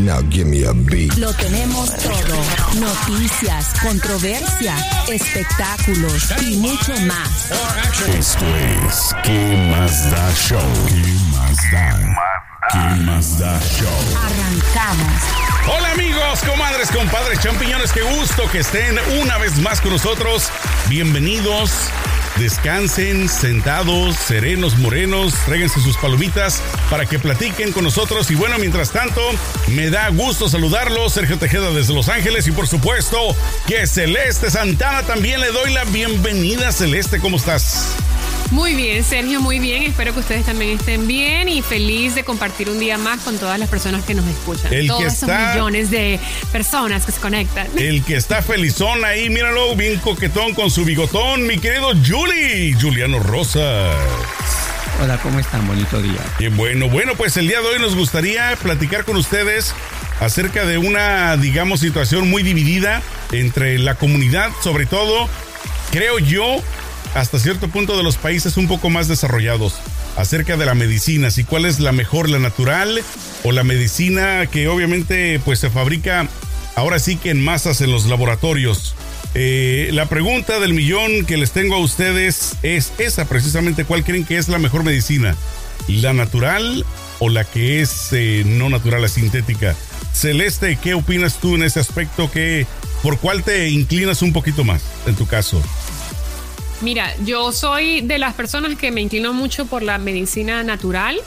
Now give me a beat. Lo tenemos todo. Noticias, controversia, espectáculos y mucho más. Esto es ¿Qué más da show? ¿Qué más da? ¿Qué más da show? Arrancamos. Hola amigos, comadres, compadres, champiñones, qué gusto que estén una vez más con nosotros. Bienvenidos. Descansen sentados, serenos, morenos, tráiganse sus palomitas para que platiquen con nosotros. Y bueno, mientras tanto, me da gusto saludarlos. Sergio Tejeda desde Los Ángeles y por supuesto que Celeste Santana también le doy la bienvenida. Celeste, ¿cómo estás? Muy bien, Sergio, muy bien. Espero que ustedes también estén bien y feliz de compartir un día más con todas las personas que nos escuchan. El Todos que esos está- millones de personas que se conectan. El que está felizón ahí, míralo, bien coquetón con su bigotón, mi querido Juli, Juliano Rosa. Hola, ¿cómo están? Bonito día. Bien, bueno, bueno, pues el día de hoy nos gustaría platicar con ustedes acerca de una, digamos, situación muy dividida entre la comunidad, sobre todo, creo yo, hasta cierto punto de los países un poco más desarrollados, acerca de la medicina, si cuál es la mejor, la natural o la medicina que obviamente pues se fabrica ahora sí que en masas en los laboratorios. Eh, la pregunta del millón que les tengo a ustedes es esa precisamente, ¿cuál creen que es la mejor medicina? ¿La natural o la que es eh, no natural, la sintética? Celeste, ¿qué opinas tú en ese aspecto? ¿Qué, ¿Por cuál te inclinas un poquito más en tu caso? Mira, yo soy de las personas que me inclino mucho por la medicina natural,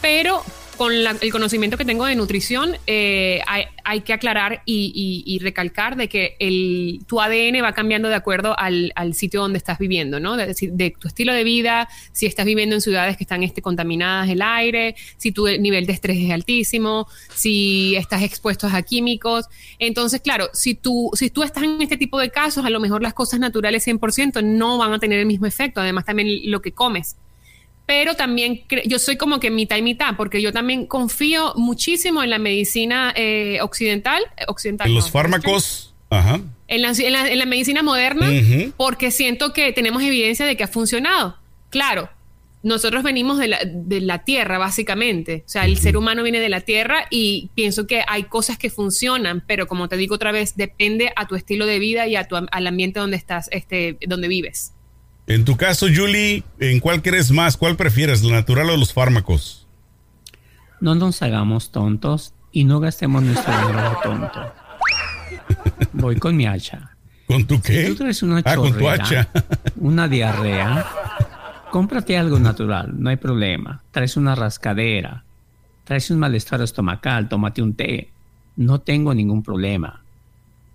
pero con la- el conocimiento que tengo de nutrición, eh, hay, que aclarar y, recalcar de que el, tu ADN va cambiando de acuerdo al, sitio donde estás viviendo, ¿no? De, de tu estilo de vida, si estás viviendo en ciudades que están este, contaminadas el aire, si tu nivel de estrés es altísimo, si estás expuesto a químicos. Entonces, claro, si tú, si tú estás en este tipo de casos, a lo mejor las cosas naturales 100% no van a tener el mismo efecto. Además, también lo que comes pero también yo soy como que mitad y mitad, porque yo también confío muchísimo en la medicina eh, occidental, eh, occidental En no, los fármacos, ajá. en la, en la- en la medicina moderna, porque siento que tenemos evidencia de que ha funcionado. Claro, nosotros venimos de la, de la tierra, básicamente. O sea, el ser humano viene de la tierra y pienso que hay cosas que funcionan, pero como te digo otra vez, depende a tu estilo de vida y a tu, al ambiente donde estás, este, donde vives. En tu caso, Julie, ¿en cuál crees más? ¿Cuál prefieres, la natural o los fármacos? No nos hagamos tontos y no gastemos nuestro dinero lo tonto. Voy con mi hacha. ¿Con tu qué? Si tú traes una ah, con tu hacha. una diarrea, cómprate algo natural, no hay problema. Traes una rascadera, traes un malestar estomacal, tómate un té. No tengo ningún problema.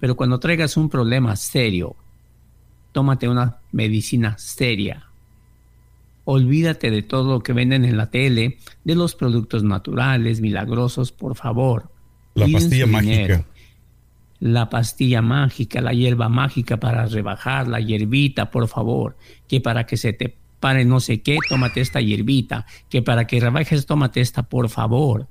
Pero cuando traigas un problema serio, tómate una medicina seria. Olvídate de todo lo que venden en la tele, de los productos naturales, milagrosos, por favor. La pastilla mágica. dinero la pastilla mágica, la hierba mágica para rebajar, la hierbita, por favor, que para que se te pare no sé qué, tómate esta hierbita, que para que rebajes, tómate esta, por favor.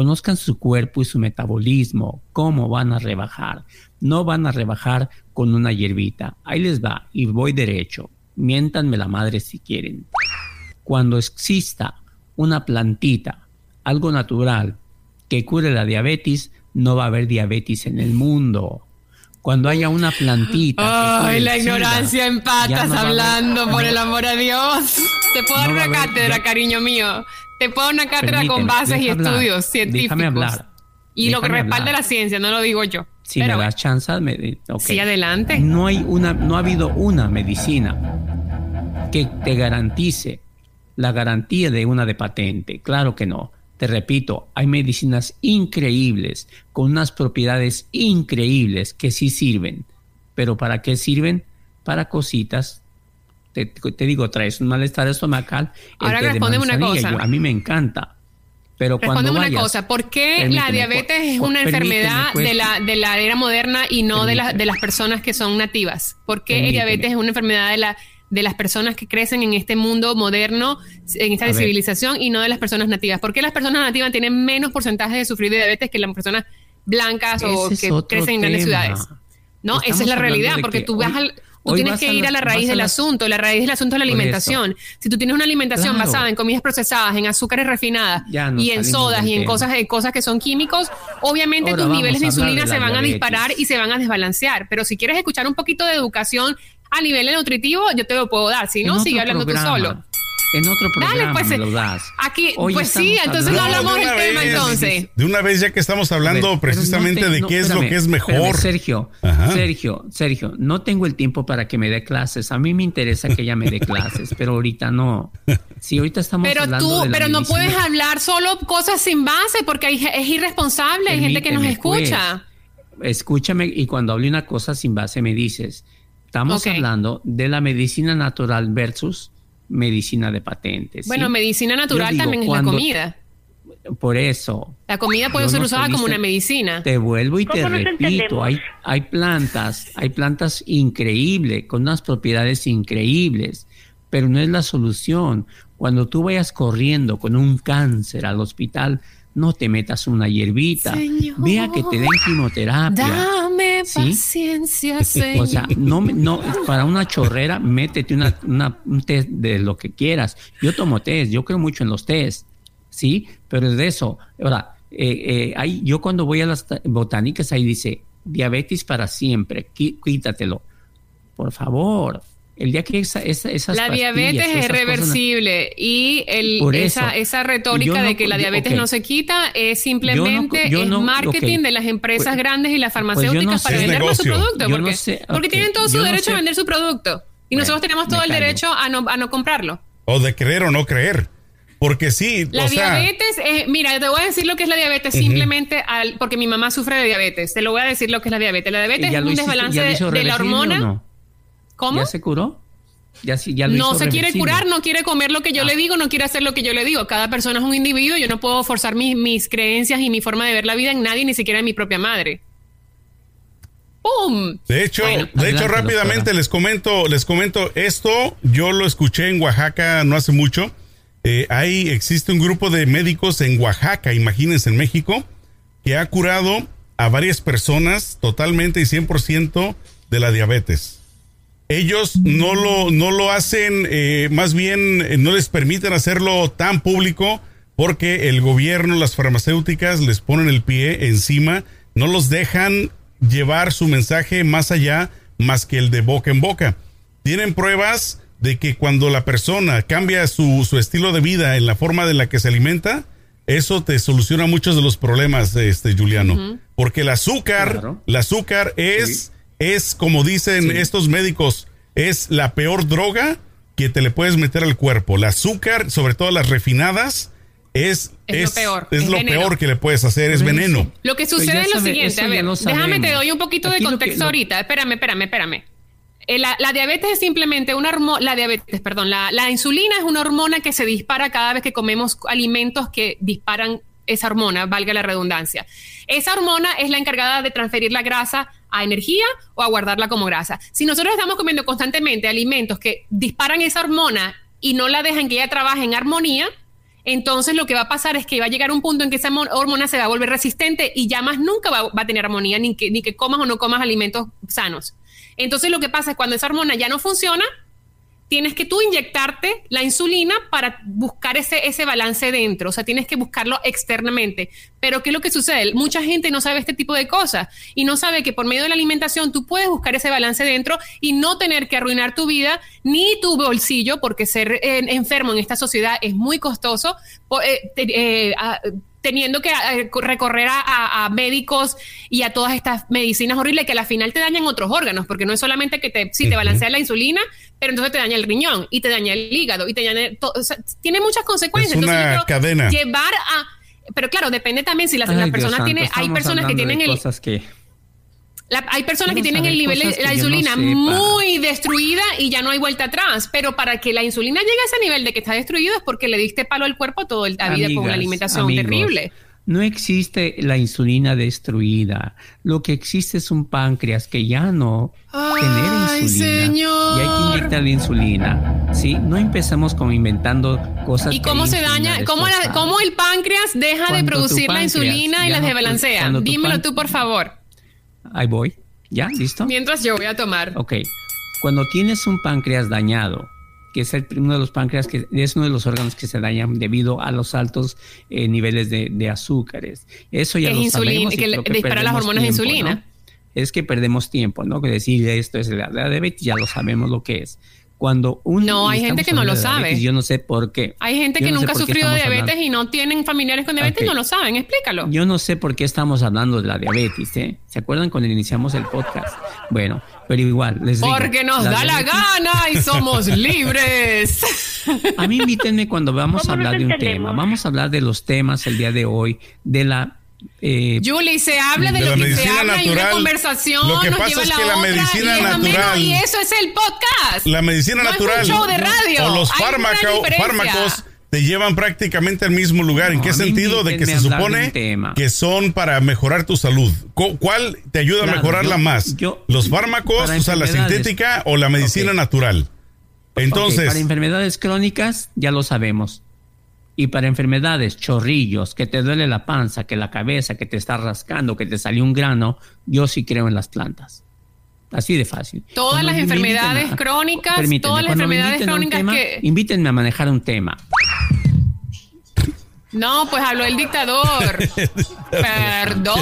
Conozcan su cuerpo y su metabolismo, cómo van a rebajar. No van a rebajar con una hierbita. Ahí les va, y voy derecho. Miéntanme la madre si quieren. Cuando exista una plantita, algo natural, que cure la diabetes, no va a haber diabetes en el mundo. Cuando haya una plantita. Ay, el la SIDA, ignorancia en patas no hablando, por el amor a Dios. Te puedo dar No a una haber- cátedra, ya- cariño mío. Te puedo una cátedra con bases y hablar, estudios científicos. déjame hablar, Y lo que respalda hablar. la ciencia, no lo digo yo. Si Pero me das chance, me, ok. Sí, adelante. No hay una, no ha habido una medicina que te garantice la garantía de una de patente. Claro que no. Te repito, hay medicinas increíbles con unas propiedades increíbles que sí sirven. Pero ¿para qué sirven? Para cositas. Te, te digo, traes un malestar estomacal. el Ahora respóndeme una cosa. yo- a mí me encanta. Pero cuando una cosa, ¿por qué la diabetes es una enfermedad pues. de la, de la era moderna y no de, la- de las personas que son nativas? ¿Por qué el diabetes es una enfermedad de la, de las personas que crecen en este mundo moderno, en esta civilización, y no de las personas nativas. ¿Por qué las personas nativas tienen menos porcentaje de sufrir de diabetes que las personas blancas o Ese que crecen en grandes ciudades? No, esa es la realidad, porque que tú vas al... Tú hoy tienes que a ir a la raíz del asunto. La raíz del asunto es la eso. alimentación. Si tú tienes una alimentación Claro. basada en comidas procesadas, en azúcares refinadas y en sodas y en tema. cosas, en cosas que son químicos, obviamente Ahora tus niveles de insulina de se van a disparar y se van a desbalancear. Pero si quieres escuchar un poquito de educación a nivel nutritivo, yo te lo puedo dar. Si no, sigue hablando programa, tú solo. En otro Dale, programa pues, me lo das. aquí- Hoy pues sí, entonces no hablamos de del tema vez. entonces. De una vez ya que estamos hablando ver, precisamente no te- de no, qué es lo que es espérame, mejor. Sergio, Ajá. Sergio, Sergio, no tengo el tiempo para que me dé clases. A mí me interesa que ella me dé clases, pero ahorita no. Sí, ahorita estamos Pero hablando tú, de la pero no puedes hablar solo cosas sin base porque hay, es irresponsable, hay gente que nos Permíteme, pues. escucha. Escúchame y cuando hable una cosa sin base me dices. Estamos hablando de la medicina natural versus medicina de patentes. ¿sí? Bueno, medicina natural digo, también es la comida. Por eso. La comida puede ser usada como una medicina. Te vuelvo y te ¿Cómo nos repito, hay, hay plantas, hay plantas increíbles, con unas propiedades increíbles, pero no es la solución. Cuando tú vayas corriendo con un cáncer al hospital, no te metas una hierbita, Señor. vea que te den quimioterapia. Dame ¿Sí? paciencia, señor. O sea, no, no, para una chorrera, métete una, una- un test de lo que quieras. Yo tomo test, yo creo mucho en los test, ¿sí? Pero es de eso. Ahora, eh, eh, hay, yo cuando voy a las botánicas, ahí dice, diabetes para siempre, quítatelo. Por favor, el día que esa, esa- esas la diabetes es reversible y el, Por esa, eso. esa retórica no- de que la diabetes no se quita es simplemente yo es no- marketing de las empresas Pues- grandes y las pues farmacéuticas para vender más su producto. Porque, sé, porque ok, tienen todo su yo no derecho sé. a vender su producto. Y Bueno, nosotros tenemos todo el derecho a no, a no comprarlo. O de creer o no creer. Porque sí, La o sea, diabetes, es- mira, te voy a decir lo que es la diabetes simplemente al, porque mi mamá sufre de diabetes. Te lo voy a decir lo que es la diabetes. La diabetes ¿Y ya es un hiciste- desbalance de, la hormona. No? ¿Cómo? ¿Ya se curó? Ya, sí- ya lo no hizo se quiere curar, no quiere comer lo que yo Ah. le digo, no quiere hacer lo que yo le digo. Cada persona es un individuo, yo no puedo forzar mis, mis creencias y mi forma de ver la vida en nadie, ni siquiera en mi propia madre. ¡Pum! De hecho, Bueno. de hecho rápidamente doctora. les comento, les comento esto. Yo lo escuché en Oaxaca no hace mucho. Eh, ahí existe un grupo de médicos en Oaxaca, imagínense en México, que ha curado a varias personas totalmente y 100% de la diabetes. Ellos no lo, no lo hacen, eh, más bien eh, no les permiten hacerlo tan público porque el gobierno, las farmacéuticas les ponen el pie encima, no los dejan llevar su mensaje más allá más que el de boca en boca. Tienen pruebas de que cuando la persona cambia su, su estilo de vida en la forma de la que se alimenta, eso te soluciona muchos de los problemas, este Juliano. Porque el azúcar, Claro. el azúcar es, es como dicen Sí. estos médicos, es la peor droga que te le puedes meter al cuerpo. El azúcar, sobre todo las refinadas, es, Es lo peor, es es lo veneno. peor que le puedes hacer, es Por eso. veneno. Lo que Pues sucede es lo sabe- siguiente, a ver, déjame te doy un poquito Aquí de que- contexto lo- ahorita. Espérame, espérame, espérame. Eh, La, la diabetes es simplemente una hormona, la diabetes, perdón, la, la insulina es una hormona que se dispara cada vez que comemos alimentos que disparan esa hormona, valga la redundancia. Esa hormona es la encargada de transferir la grasa a energía o a guardarla como grasa. Si nosotros estamos comiendo constantemente alimentos que disparan esa hormona y no la dejan que ella trabaje en armonía, entonces lo que va a pasar es que va a llegar un punto en que esa mo- hormona se va a volver resistente y ya más nunca va, va a tener armonía, ni que, ni que comas o no comas alimentos sanos. Entonces lo que pasa es cuando esa hormona ya no funciona, tienes que tú inyectarte la insulina para buscar ese, ese balance dentro, o sea, tienes que buscarlo externamente. Pero ¿qué es lo que sucede? Mucha gente no sabe este tipo de cosas y no sabe que por medio de la alimentación tú puedes buscar ese balance dentro y no tener que arruinar tu vida ni tu bolsillo, porque ser eh, enfermo en esta sociedad es muy costoso. eh, eh, a- teniendo que recorrer a, médicos y a todas estas medicinas horribles que al final te dañan otros órganos, porque no es solamente que te, sí, te balancea la insulina, pero entonces te daña el riñón y te daña el hígado y te daña to- o sea, tiene muchas consecuencias. Es una Entonces, cadena. Llevar a pero claro, depende también si la, Ay, la Dios persona santo, tiene, hay personas que tienen el, cosas que la- hay personas que tienen el nivel de la no insulina muy destruida y ya no hay vuelta atrás. Pero para que la insulina llegue a ese nivel de que está destruido es porque le diste palo al cuerpo toda la vida con una alimentación amigos, terrible. No existe la insulina destruida. Lo que existe es un páncreas que ya no genera insulina. señor. Y hay que inyectarle insulina. ¿sí? No empezamos como inventando cosas. ¿Y cómo se daña? ¿Cómo, la- el páncreas deja de Cuando producir la insulina y las no- desbalancea? Dímelo tú, por favor. Ahí voy. ¿Ya? ¿Listo? Mientras yo voy a tomar. Ok. Cuando tienes un páncreas dañado, que es el, uno de los páncreas que es uno de los órganos que se dañan debido a los altos eh, niveles de, de azúcares. Eso ya lo insulina, sabemos y que le- creo que dispara las hormonas de insulina. ¿no? Es que perdemos tiempo, ¿no? Que decir esto es la, la diabetes, ya lo sabemos lo que es. Cuando un, No, hay gente que no lo sabe. diabetes, Yo no sé por qué. Hay gente Yo que no nunca ha sufrido diabetes hablando- y no tienen familiares con diabetes y no lo saben. Explícalo. Yo no sé por qué estamos hablando de la diabetes, ¿eh? ¿Se acuerdan cuando iniciamos el podcast? Bueno, pero igual, les digo. Porque nos da la gana y somos libres. A mí invítenme cuando vamos a ¿Cómo nos hablar de un tema. Vamos a hablar de los temas el día de hoy, de la... eh, Julie, se habla de, De lo la que se medicina habla y una natural. conversación Lo que nos pasa lleva es que la la otra medicina y es ameno, natural- y eso es el podcast. La medicina No es natural un show de radio. o los fármaco- fármacos te llevan prácticamente al mismo lugar. ¿En qué sentido? De que se supone que son para mejorar tu salud. Cu- ¿Cuál te ayuda a mejorarla yo- más? yo- ¿Los fármacos, o sea, la sintética o la medicina natural? Entonces, para enfermedades crónicas, ya lo sabemos. Y para enfermedades, chorrillos, que te duele la panza, que la cabeza, que te está rascando, que te salió un grano, yo sí creo en las plantas. Así de fácil. Todas Cuando las enfermedades crónicas, Permítanme, todas las enfermedades crónicas tema, que- Invítenme a manejar un tema. No, pues habló el dictador. Perdón,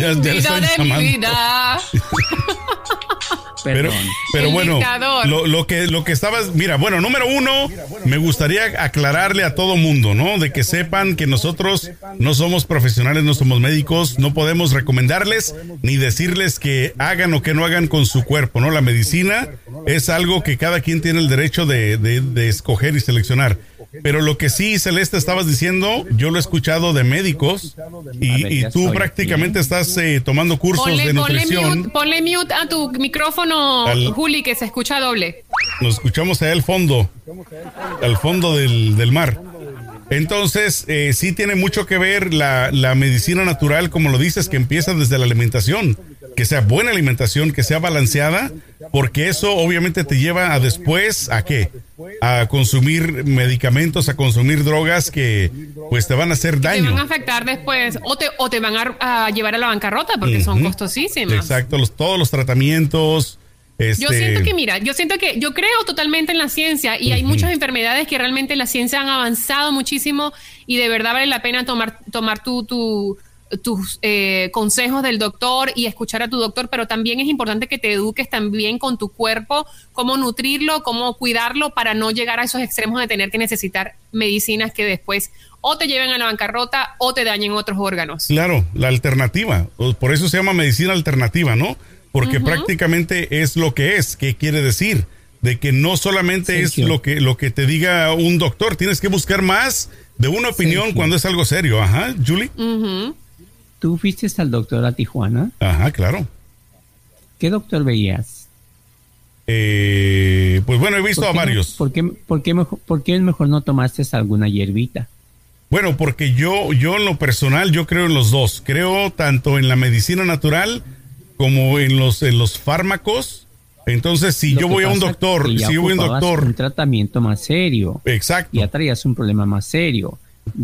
Ya- ya- ya vida de llamando. mi vida. Pero, Perdón. pero bueno, lo, lo que lo que estabas, mira, bueno, número uno, me gustaría aclararle a todo mundo, ¿no? De que sepan que nosotros no somos profesionales, no somos médicos, no podemos recomendarles ni decirles que hagan o que no hagan con su cuerpo, ¿no? La medicina es algo que cada quien tiene el derecho de, de- de escoger y seleccionar. Pero lo que sí, Celeste, estabas diciendo, yo lo he escuchado de médicos y, ver, tú estoy prácticamente aquí. estás eh, tomando cursos Ponle, de ponle nutrición. mute, ponle mute a tu micrófono, Al- Juli, que se escucha doble. Nos escuchamos allá al fondo, al fondo del, del mar. Entonces, eh, sí tiene mucho que ver la, la medicina natural, como lo dices, que empieza desde la alimentación, que sea buena alimentación, que sea balanceada, porque eso obviamente te lleva a después, ¿a qué? A consumir medicamentos, a consumir drogas que pues te van a hacer Te van a daño. afectar después o te, o te van a, a llevar a la bancarrota porque son costosísimas. Exacto, los, todos los tratamientos. Este, Yo siento que, mira, yo siento que yo creo totalmente en la ciencia y hay muchas enfermedades que realmente la ciencia han avanzado muchísimo y de verdad vale la pena tomar, tomar tu, tu- tus eh, consejos del doctor y escuchar a tu doctor, pero también es importante que te eduques también con tu cuerpo, cómo nutrirlo, cómo cuidarlo para no llegar a esos extremos de tener que necesitar medicinas que después o te lleven a la bancarrota o te dañen otros órganos. Claro, la alternativa. Por eso se llama medicina alternativa, ¿no? Porque prácticamente es lo que es. ¿Qué quiere decir? De que no solamente es lo que, lo que te diga un doctor, tienes que buscar más de una opinión cuando es algo serio. Ajá, Julie. ¿Tú fuiste al doctor a Tijuana? Ajá, claro. ¿Qué doctor veías? Eh, pues bueno, he visto ¿Por a qué varios. ¿por, qué, por, qué mejor, ¿Por qué mejor no tomaste alguna hierbita? Bueno, porque yo, yo en lo personal, yo creo en los dos. Creo tanto en la medicina natural como en los, en los fármacos. Entonces, si Lo yo voy a un doctor, si yo voy a un doctor, Un tratamiento más serio. exacto. Ya traías un problema más serio.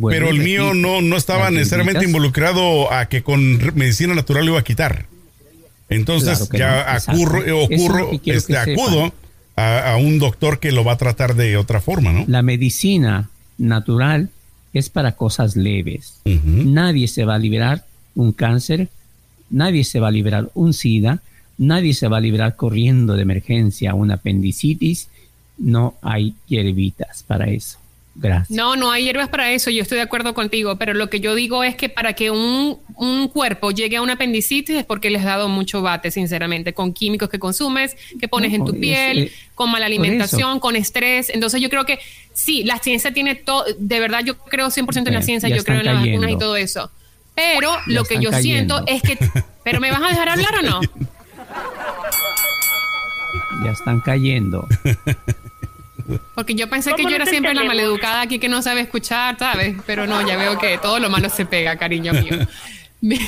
Pero el mío no, no estaba necesariamente involucrado a que con medicina natural lo iba a quitar. Entonces Claro ya no, es ocurro, que quiero este, acudo a, a un doctor que lo va a tratar de otra forma, ¿no? La medicina natural es para cosas leves. Nadie se va a liberar un cáncer, nadie se va a liberar un SIDA, nadie se va a liberar corriendo de emergencia una apendicitis. No hay hierbitas para eso. Gracias. No, no hay hierbas para eso, yo estoy de acuerdo contigo, pero lo que yo digo es que para que un, un cuerpo llegue a una apendicitis es porque les has dado mucho bate, sinceramente, con químicos que consumes, que pones No, en tu es, piel, eh, con mala alimentación, con estrés. Entonces yo creo que sí, la ciencia tiene todo, de verdad yo creo 100% en la ciencia, yo creo en las vacunas y todo eso. Pero lo que yo siento es que... ¿Pero me vas a dejar hablar o no? Ya están cayendo. Porque yo pensé que ¿Cómo yo era siempre la maleducada aquí que no sabe escuchar, ¿sabes? Pero no, ya veo que todo lo malo se pega, cariño mío.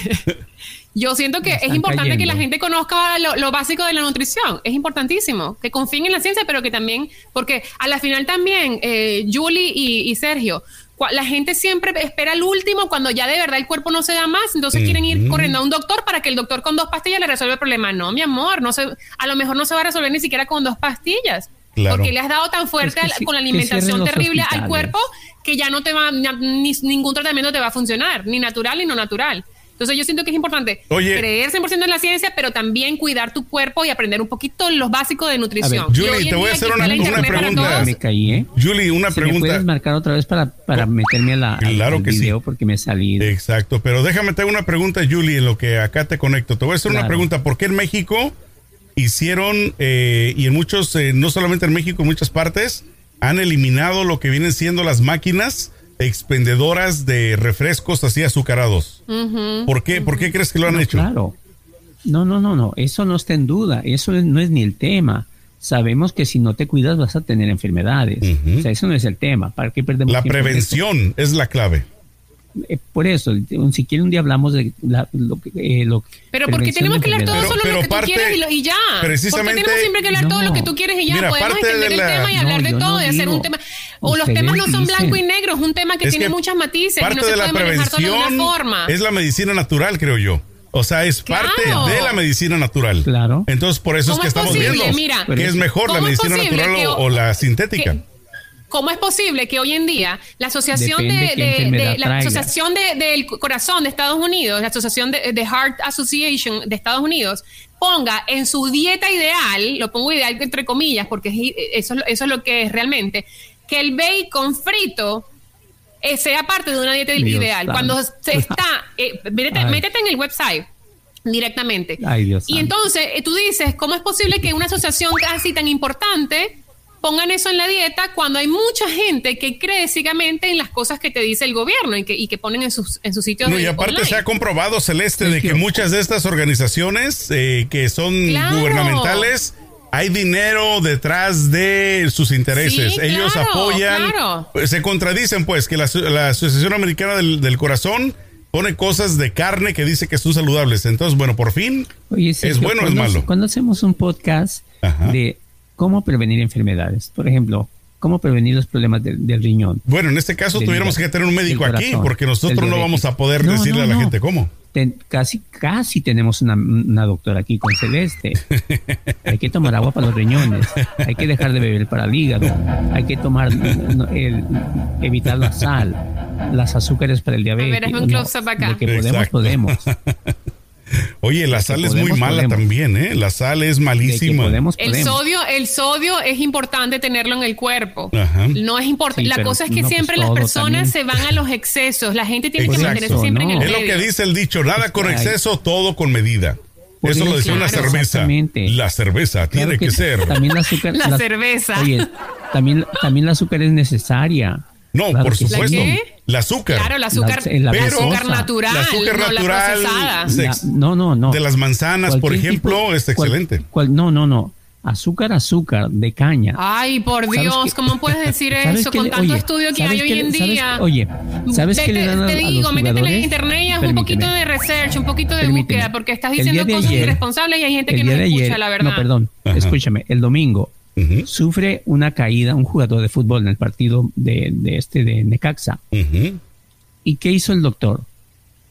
Yo siento que es importante que la gente conozca lo, lo básico de la nutrición. Es importantísimo. Que confíen en la ciencia, pero que también, porque a la final también, eh, Julie y, y Sergio, la gente siempre espera el último cuando ya de verdad el cuerpo no se da más, entonces quieren ir corriendo a un doctor para que el doctor con dos pastillas le resuelva el problema. No, mi amor, no se, a lo mejor no se va a resolver ni siquiera con dos pastillas. Claro. Porque le has dado tan fuerte Es que a la- sí- con la alimentación terrible al cuerpo que ya no te va, ni, ningún tratamiento te va a funcionar, ni natural ni no natural. Entonces yo siento que es importante Oye. creer 100% en la ciencia, pero también cuidar tu cuerpo y aprender un poquito los básicos de nutrición. ver, Julie, te voy a hacer una- pregunta. Me caí, ¿eh? Julie, una Si me pregunta. puedes marcar otra vez para, para meterme a la, al- Claro al que sí. video porque me salí. Exacto, pero déjame te hago una pregunta, Julie, en lo que acá te conecto. Te voy a hacer una pregunta. ¿Por qué en México hicieron, eh, y en muchos, eh, no solamente en México, en muchas partes, han eliminado lo que vienen siendo las máquinas expendedoras de refrescos así azucarados? ¿Por qué? ¿Por qué crees que lo han No, hecho? Claro. No, no, no, no. Eso no está en duda. Eso no es ni el tema. Sabemos que si no te cuidas vas a tener enfermedades. O sea, eso no es el tema. ¿Para qué perdemos La prevención es la clave. Eh, por eso, si quiere un día hablamos de la- lo, que- eh, lo Pero porque tenemos que hablar todo. Pero- solo pero lo que parte- tú quieres y, lo- y ya. precisamente- porque tenemos siempre que hablar todo lo que tú quieres y ya. Mira, Podemos de extender el la- tema y hablar de todo no y hacer un tema. O los temas no son blanco y negro, es un tema que Es tiene que muchas matices y parte no se de la puede manejar todo de prevención una forma. es la medicina natural, creo yo. O sea, es Claro. parte de la medicina natural. Claro. Entonces, por eso es ¿Cómo que es estamos posible? viendo Mira, que es mejor la ¿cómo es medicina posible natural que- o, o la sintética. que- ¿Cómo es posible que hoy en día la Asociación de, de- de- la. Asociación de- del Corazón de Estados Unidos, la Asociación de, de Heart Association de Estados Unidos, ponga en su dieta ideal, lo pongo ideal entre comillas, porque es- eso, eso es lo que es realmente, que el bacon frito eh, sea parte de una dieta Dios ideal. santo. Cuando se está, eh, métete, métete en el website directamente. Ay, Dios y santo. entonces eh, tú dices, ¿cómo es posible que una asociación así tan importante pongan eso en la dieta cuando hay mucha gente que cree ciegamente en las cosas que te dice el gobierno y que, y que ponen en sus, en sus sitios No, y aparte online? se ha comprobado, Celeste, de que muchas de estas organizaciones eh, que son Claro. gubernamentales, hay dinero detrás de sus intereses. Sí, Ellos claro, apoyan, claro. se contradicen pues que la, la Asociación Americana del, del Corazón pone cosas de carne que dice que son saludables. Entonces, bueno, por fin, Oye, ¿es bueno o es malo? Cuando hacemos un podcast Ajá. de cómo prevenir enfermedades, por ejemplo, cómo prevenir los problemas del- del riñón, Bueno, en este caso tuviéramos que tener un médico del aquí corazón, porque nosotros no vamos a poder No, decirle no, a la no. gente cómo. Ten- casi, casi tenemos una, una doctora aquí con Celeste. Hay que tomar agua para los riñones, hay que dejar de beber para el hígado, hay que tomar, no, el- evitar la sal, las azúcares para el diabetes. ver, hazme un No, close-up acá. De que podemos, Exacto. podemos. Oye, la sal es muy mala podemos. también, ¿eh? La sal es malísima. podemos, El sodio, el sodio es importante tenerlo en el cuerpo. Ajá. No es importante. Sí, la cosa es que no, pues siempre las personas también. se van a los excesos. La gente tiene que mantenerse siempre en el No. Es lo medio. que dice el dicho, nada con exceso, todo con medida. Por Eso lo decía una claro. cerveza. Exactamente. La cerveza Claro tiene que, ser. También el azúcar. La las- cerveza. Oye, también, también el azúcar es necesaria. No, Claro por supuesto. ¿La qué? El azúcar. Claro, el azúcar, La- la el Pero- azúcar natural, la azúcar no natural, la procesada. La- no, no, no. De las manzanas, por ejemplo, tipo- es excelente. cual- no, no, no. Azúcar, azúcar de caña. Ay, por ¿Sabes Dios? ¿cómo puedes decir ¿Sabes eso qué con le- tanto oye, estudio que ¿sabes hay hoy en sabes- día? oye, ¿sabes qué le dan a- Te a digo, los métete en internet y haz un poquito de research, un poquito de Permíteme. búsqueda, porque estás diciendo cosas ayer- irresponsables y hay gente que no escucha, ayer- la verdad. No, perdón. Ajá. Escúchame. El domingo Sufre una caída un jugador de fútbol en el partido de, de este de Necaxa. ¿Y qué hizo el doctor?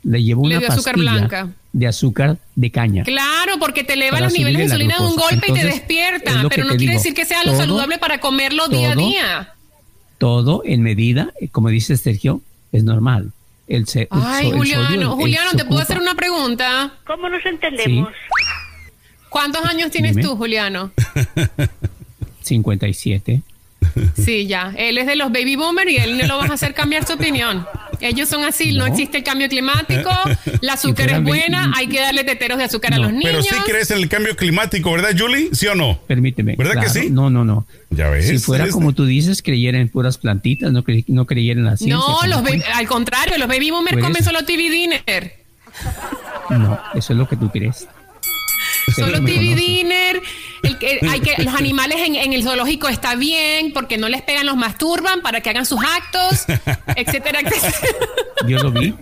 Le llevó Le una dio azúcar pastilla blanca. de azúcar de caña. Claro, porque te eleva los niveles de insulina de un golpe y te despierta, pero no quiere digo. decir que sea lo saludable para comerlo día a día. Todo en medida, eh, como dice Sergio, es normal. El, se- el Ay, el Juliano, Juliano, ¿te puedo hacer una pregunta? ¿Cómo nos entendemos? ¿Cuántos años tienes Dime. tú, Juliano? 57. Sí, ya. Él es de los baby boomers y él no lo vas a hacer cambiar su opinión. Ellos son así, no, No. existe el cambio climático, el azúcar es buena, hay que darle teteros de azúcar a los niños. Pero sí crees en el cambio climático, ¿verdad, Julie? ¿Sí o no? Permíteme. ¿Verdad que sí? No, no, no. Ya ves. Si fuera como tú dices, creyera en puras plantitas, no, cre- no creyera en la ciencia. no, ¿cómo los al contrario, los baby boomers comen solo TV dinner. No, eso es lo que tú crees. Solo TV dinner, el que, hay que, los animales en, en el zoológico está bien, porque no les pegan, los masturban para que hagan sus actos, etcétera, etcétera. Yo lo vi.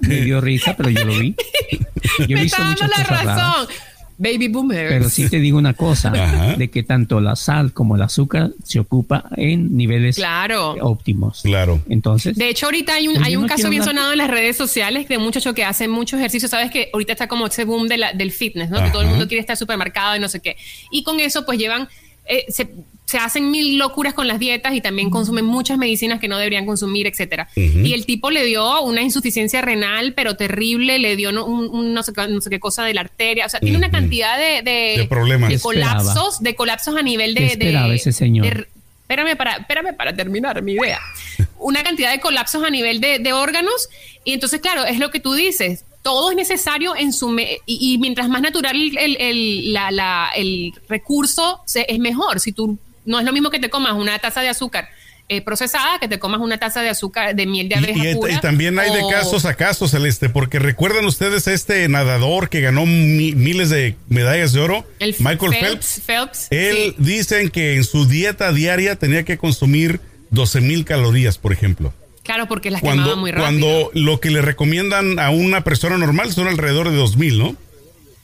Me dio risa, pero yo lo vi. Yo Me está dando la raras. Baby boomers. Pero sí te digo una cosa, Ajá. de que tanto la sal como el azúcar se ocupa en niveles Claro. óptimos. Claro. Entonces, De hecho, ahorita hay un, Pues hay un no caso bien hablar- sonado en las redes sociales de un muchacho que hace mucho ejercicio. Sabes que ahorita está como ese boom de la- del fitness, ¿no? Que todo el mundo quiere estar supermercado y no sé qué. Y con eso, pues llevan, eh, se, se hacen mil locuras con las dietas y también consumen muchas medicinas que no deberían consumir, etcétera. Y el tipo le dio una insuficiencia renal, pero terrible, le dio no, un, un no, sé, qué- no sé qué cosa de la arteria. O sea, tiene una cantidad de, de, De problemas. de colapsos, de colapsos a nivel de. ¿Qué esperaba de- ese señor? espérame para, espérame para terminar mi idea. Una cantidad de colapsos a nivel de, de órganos. Y entonces, claro, es lo que tú dices. Todo es necesario en su... me- y, y mientras más natural el, el- la- la- el recurso, se- es mejor. Si tú... No es lo mismo que te comas una taza de azúcar eh, procesada que te comas una taza de azúcar de miel de abeja y- pura, y también hay de casos a casos, Celeste, porque recuerdan ustedes a este nadador que ganó mi- miles de medallas de oro, el Michael Phelps. Phelps, Él sí. dicen que en su dieta diaria tenía que consumir 12 mil calorías, por ejemplo. Claro, porque las quemaba Cuando, muy rápido. cuando lo que le recomiendan a una persona normal son alrededor de 2 mil, ¿no?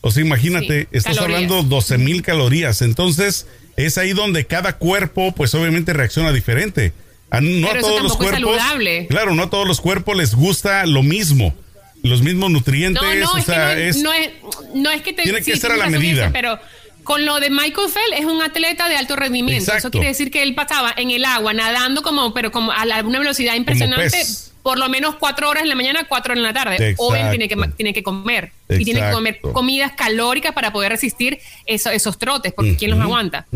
O sea, imagínate, Sí, estás calorías. hablando 12 mil calorías. Entonces, es ahí donde cada cuerpo, pues obviamente reacciona diferente. A, no Pero a eso todos los es cuerpos. saludable. Claro, no a todos los cuerpos les gusta lo mismo. Los mismos nutrientes. No, no, o es sea, que no es, es- no es, no es que te Tiene que ser a la medida. Pero con lo de Michael Phelps es un atleta de alto rendimiento. Exacto. Eso quiere decir que él pasaba en el agua nadando como, pero como a la- una velocidad impresionante. Por lo menos cuatro horas en la mañana, cuatro en la tarde. Exacto. Obviamente tiene que, tiene que comer. Y tiene que comer comidas calóricas para poder resistir eso- esos trotes, porque ¿quién los aguanta?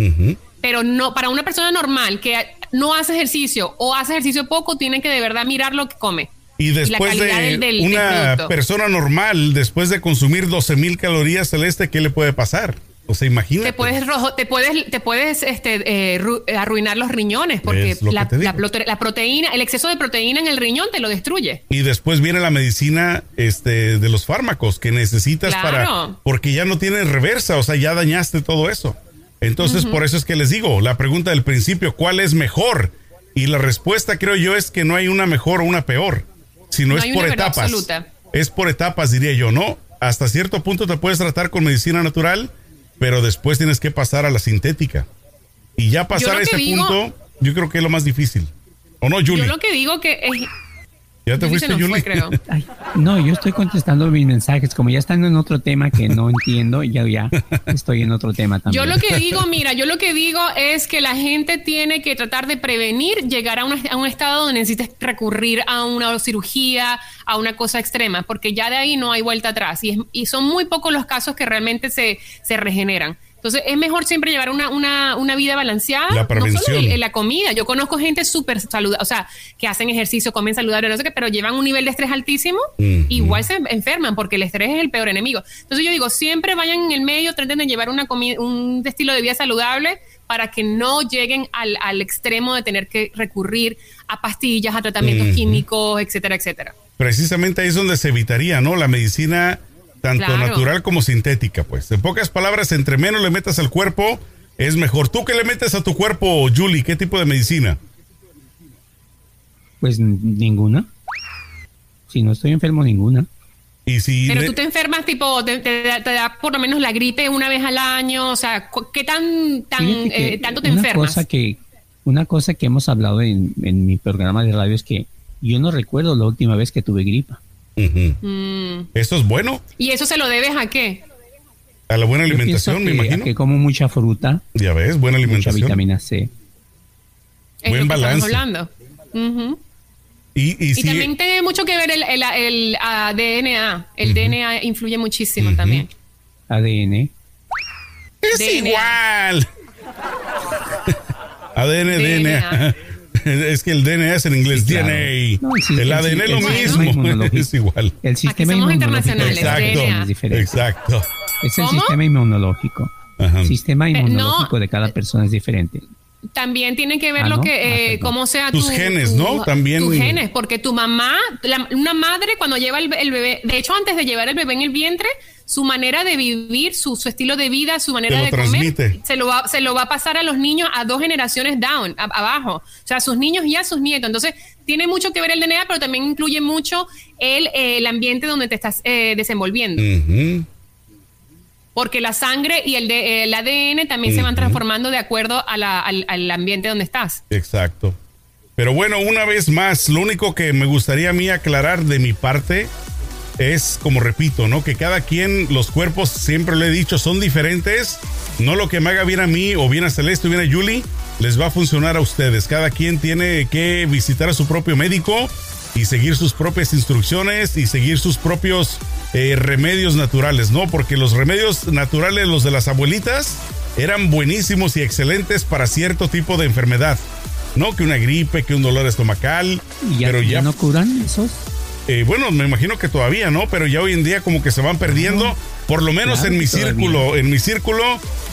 Pero no, para una persona normal que no hace ejercicio o hace ejercicio poco, tiene que de verdad mirar lo que come. Y después de del- del- del una persona normal, después de consumir 12 mil calorías celeste, ¿qué le puede pasar? O sea, imagínate. te puedes rojo, te puedes, te puedes este, eh, ru- arruinar los riñones porque lo la, proteína, el exceso de proteína en el riñón te lo destruye. Y después viene la medicina este, de los fármacos que necesitas Claro. para. Porque ya no tienes reversa, o sea, ya dañaste todo eso. Entonces, por eso es que les digo, la pregunta del principio, ¿cuál es mejor? Y la respuesta, creo yo, es que no hay una mejor o una peor, sino No es por etapas. absoluta. Es por etapas, diría yo, ¿no? Hasta cierto punto te puedes tratar con medicina natural, pero después tienes que pasar a la sintética. Y ya pasar a ese digo- punto, yo creo que es lo más difícil. ¿O no, Julie? Yo lo que digo que es, ¿Ya te fuiste, se nos Julie? fue, creo. Ay, no, yo estoy contestando mis mensajes. Como ya están en otro tema que no entiendo, ya, ya estoy en otro tema también. Yo lo que digo, mira, yo lo que digo es que la gente tiene que tratar de prevenir llegar a, una- a un estado donde necesites recurrir a una cirugía, a una cosa extrema, porque ya de ahí no hay vuelta atrás y, es- y son muy pocos los casos que realmente se, se regeneran. Entonces es mejor siempre llevar una, una, una vida balanceada. La No prevención. solo en- la comida. Yo conozco gente súper saludable, o sea, que hacen ejercicio, comen saludable, no sé qué, pero llevan un nivel de estrés altísimo, Ujú. igual se enferman porque el estrés es el peor enemigo. Entonces yo digo, siempre vayan en el medio, traten de llevar una comi- un estilo de vida saludable para que no lleguen al, al extremo de tener que recurrir a pastillas, a tratamientos químicos, etcétera, etcétera. precisamente ahí es donde se evitaría, ¿no? La medicina tanto Claro. natural como sintética, pues. En pocas palabras, entre menos le metas al cuerpo, es mejor. ¿Tú qué le metes a tu cuerpo, Julie? ¿Qué tipo de medicina? Pues ninguna. Si no estoy enfermo, ninguna. Y si Pero le- tú te enfermas, tipo, te, te da, te da por lo menos la gripe una vez al año, o sea, cu- ¿qué tan, tan eh, tanto te una enfermas? Cosa que, una cosa que hemos hablado en, en mi programa de radio es que yo no recuerdo la última vez que tuve gripa. Ujú. Mm. ¿Eso es bueno? ¿Y eso se lo debes a qué? A la buena Yo alimentación, me imagino. que como mucha fruta, Ya ves, buena mucha alimentación. vitamina C. Es Buen lo que balance. estamos hablando. Y, y Y si- también tiene mucho que ver el, el, el, DNA. El DNA influye muchísimo también. ADN. es DNA. igual. ADN, DNA. DNA. Es que el DNA es en inglés, Sí, claro. DNA. No, sí, el el ADN es lo mismo, es igual. El sistema somos inmunológico internacionales, Exacto. es diferente. Exacto. Es el ¿Cómo? sistema inmunológico. Ajá. El sistema Eh, no. inmunológico de cada persona es diferente. También tiene que ver Ah, lo ¿no? que, Ah, eh, cómo sea Tus tu, genes, tu- ¿no? También- Tus genes, porque tu mamá, la- una madre cuando lleva el, el bebé, de hecho antes de llevar el bebé en el vientre, su manera de vivir, su, su estilo de vida, su manera de comer, se lo, va, se lo va a pasar a los niños a dos generaciones down, a- abajo. O sea, a sus niños y a sus nietos. Entonces, tiene mucho que ver el DNA, pero también incluye mucho el, eh, el ambiente donde te estás eh, desenvolviendo. Porque la sangre y el, de- el ADN también se van transformando de acuerdo a la- al, al ambiente donde estás. Exacto. Pero bueno, una vez más, lo único que me gustaría a mí aclarar de mi parte es, como repito, ¿no? Que cada quien, los cuerpos, siempre lo he dicho, son diferentes. No lo que me haga bien a mí o bien a Celeste o bien a Julie, les va a funcionar a ustedes. Cada quien tiene que visitar a su propio médico y seguir sus propias instrucciones y seguir sus propios eh, remedios naturales, ¿no? Porque los remedios naturales, los de las abuelitas, eran buenísimos y excelentes para cierto tipo de enfermedad. No que una gripe, que un dolor estomacal, Y ya, pero ya ya, no curan esos. Eh, bueno, me imagino que todavía, ¿no? Pero ya hoy en día como que se van perdiendo. Por lo menos Claro en mi todavía. círculo, en mi círculo,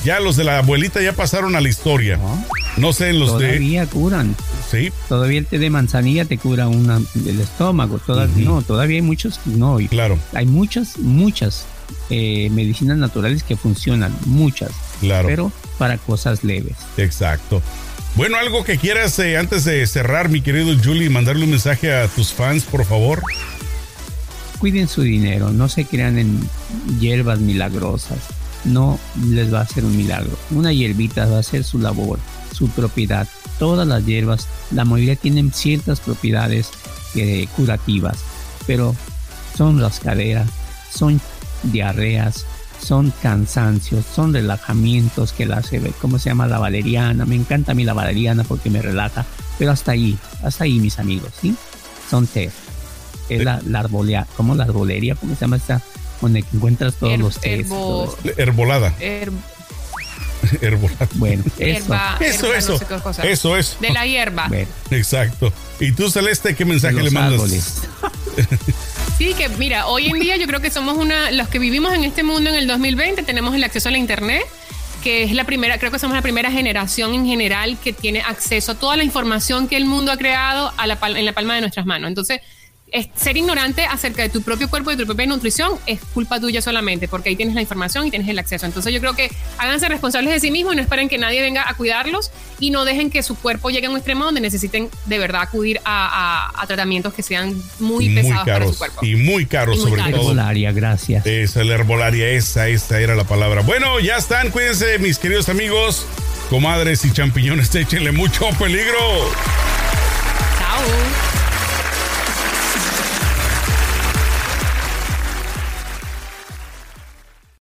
ya los de la abuelita ya pasaron a la historia. No, No sé en los de... todavía curan. Sí, Todavía el té de manzanilla te cura una, el estómago. Todavía. No, todavía hay muchos. No, claro, hay muchas, muchas eh, medicinas naturales que funcionan. Muchas. claro. Pero para cosas leves. Exacto. Bueno, algo que quieras eh, antes de cerrar, mi querido Julie, mandarle un mensaje a tus fans, por favor. Cuiden su dinero, no se crean en hierbas milagrosas. No les va a hacer un milagro. Una hierbita va a hacer su labor, su propiedad. Todas las hierbas, la mayoría tienen ciertas propiedades eh, curativas, pero son rascaderas, son diarreas, son cansancios, son relajamientos que la hace ver. ¿Cómo se llama la valeriana? Me encanta a mí la valeriana porque me relaja, pero hasta ahí, hasta ahí, mis amigos, ¿sí? Son té. Es la, la arbolea, ¿cómo la arbolería? ¿Cómo se llama esta? Donde encuentras todos Her- los tés. herbo-. Herbolada. Her- Herbolada. Bueno, eso. hierba, Eso, eso. no sé. Eso, eso. De la hierba. Bueno, Exacto. ¿Y tú, Celeste, qué mensaje los le mandas? árboles. Sí, que mira, hoy en día yo creo que somos una, los que vivimos en este mundo en el 2020, tenemos el acceso a la internet, que es la primera, creo que somos la primera generación en general que tiene acceso a toda la información que el mundo ha creado a la en la palma de nuestras manos. Entonces, es- ser ignorante acerca de tu propio cuerpo y de tu propia nutrición es culpa tuya solamente, porque ahí tienes la información y tienes el acceso. Entonces yo creo que háganse responsables de sí mismos y no esperen que nadie venga a cuidarlos y no dejen que su cuerpo llegue a un extremo donde necesiten de verdad acudir a, a- a tratamientos que sean muy pesados para su caros. cuerpo. Y muy caros, Y muy sobre caros. todo. Herbolaria, gracias. Esa, la herbolaria, esa, esa era la palabra. Bueno, ya están, cuídense, mis queridos amigos, comadres y champiñones, échenle mucho peligro. Chao.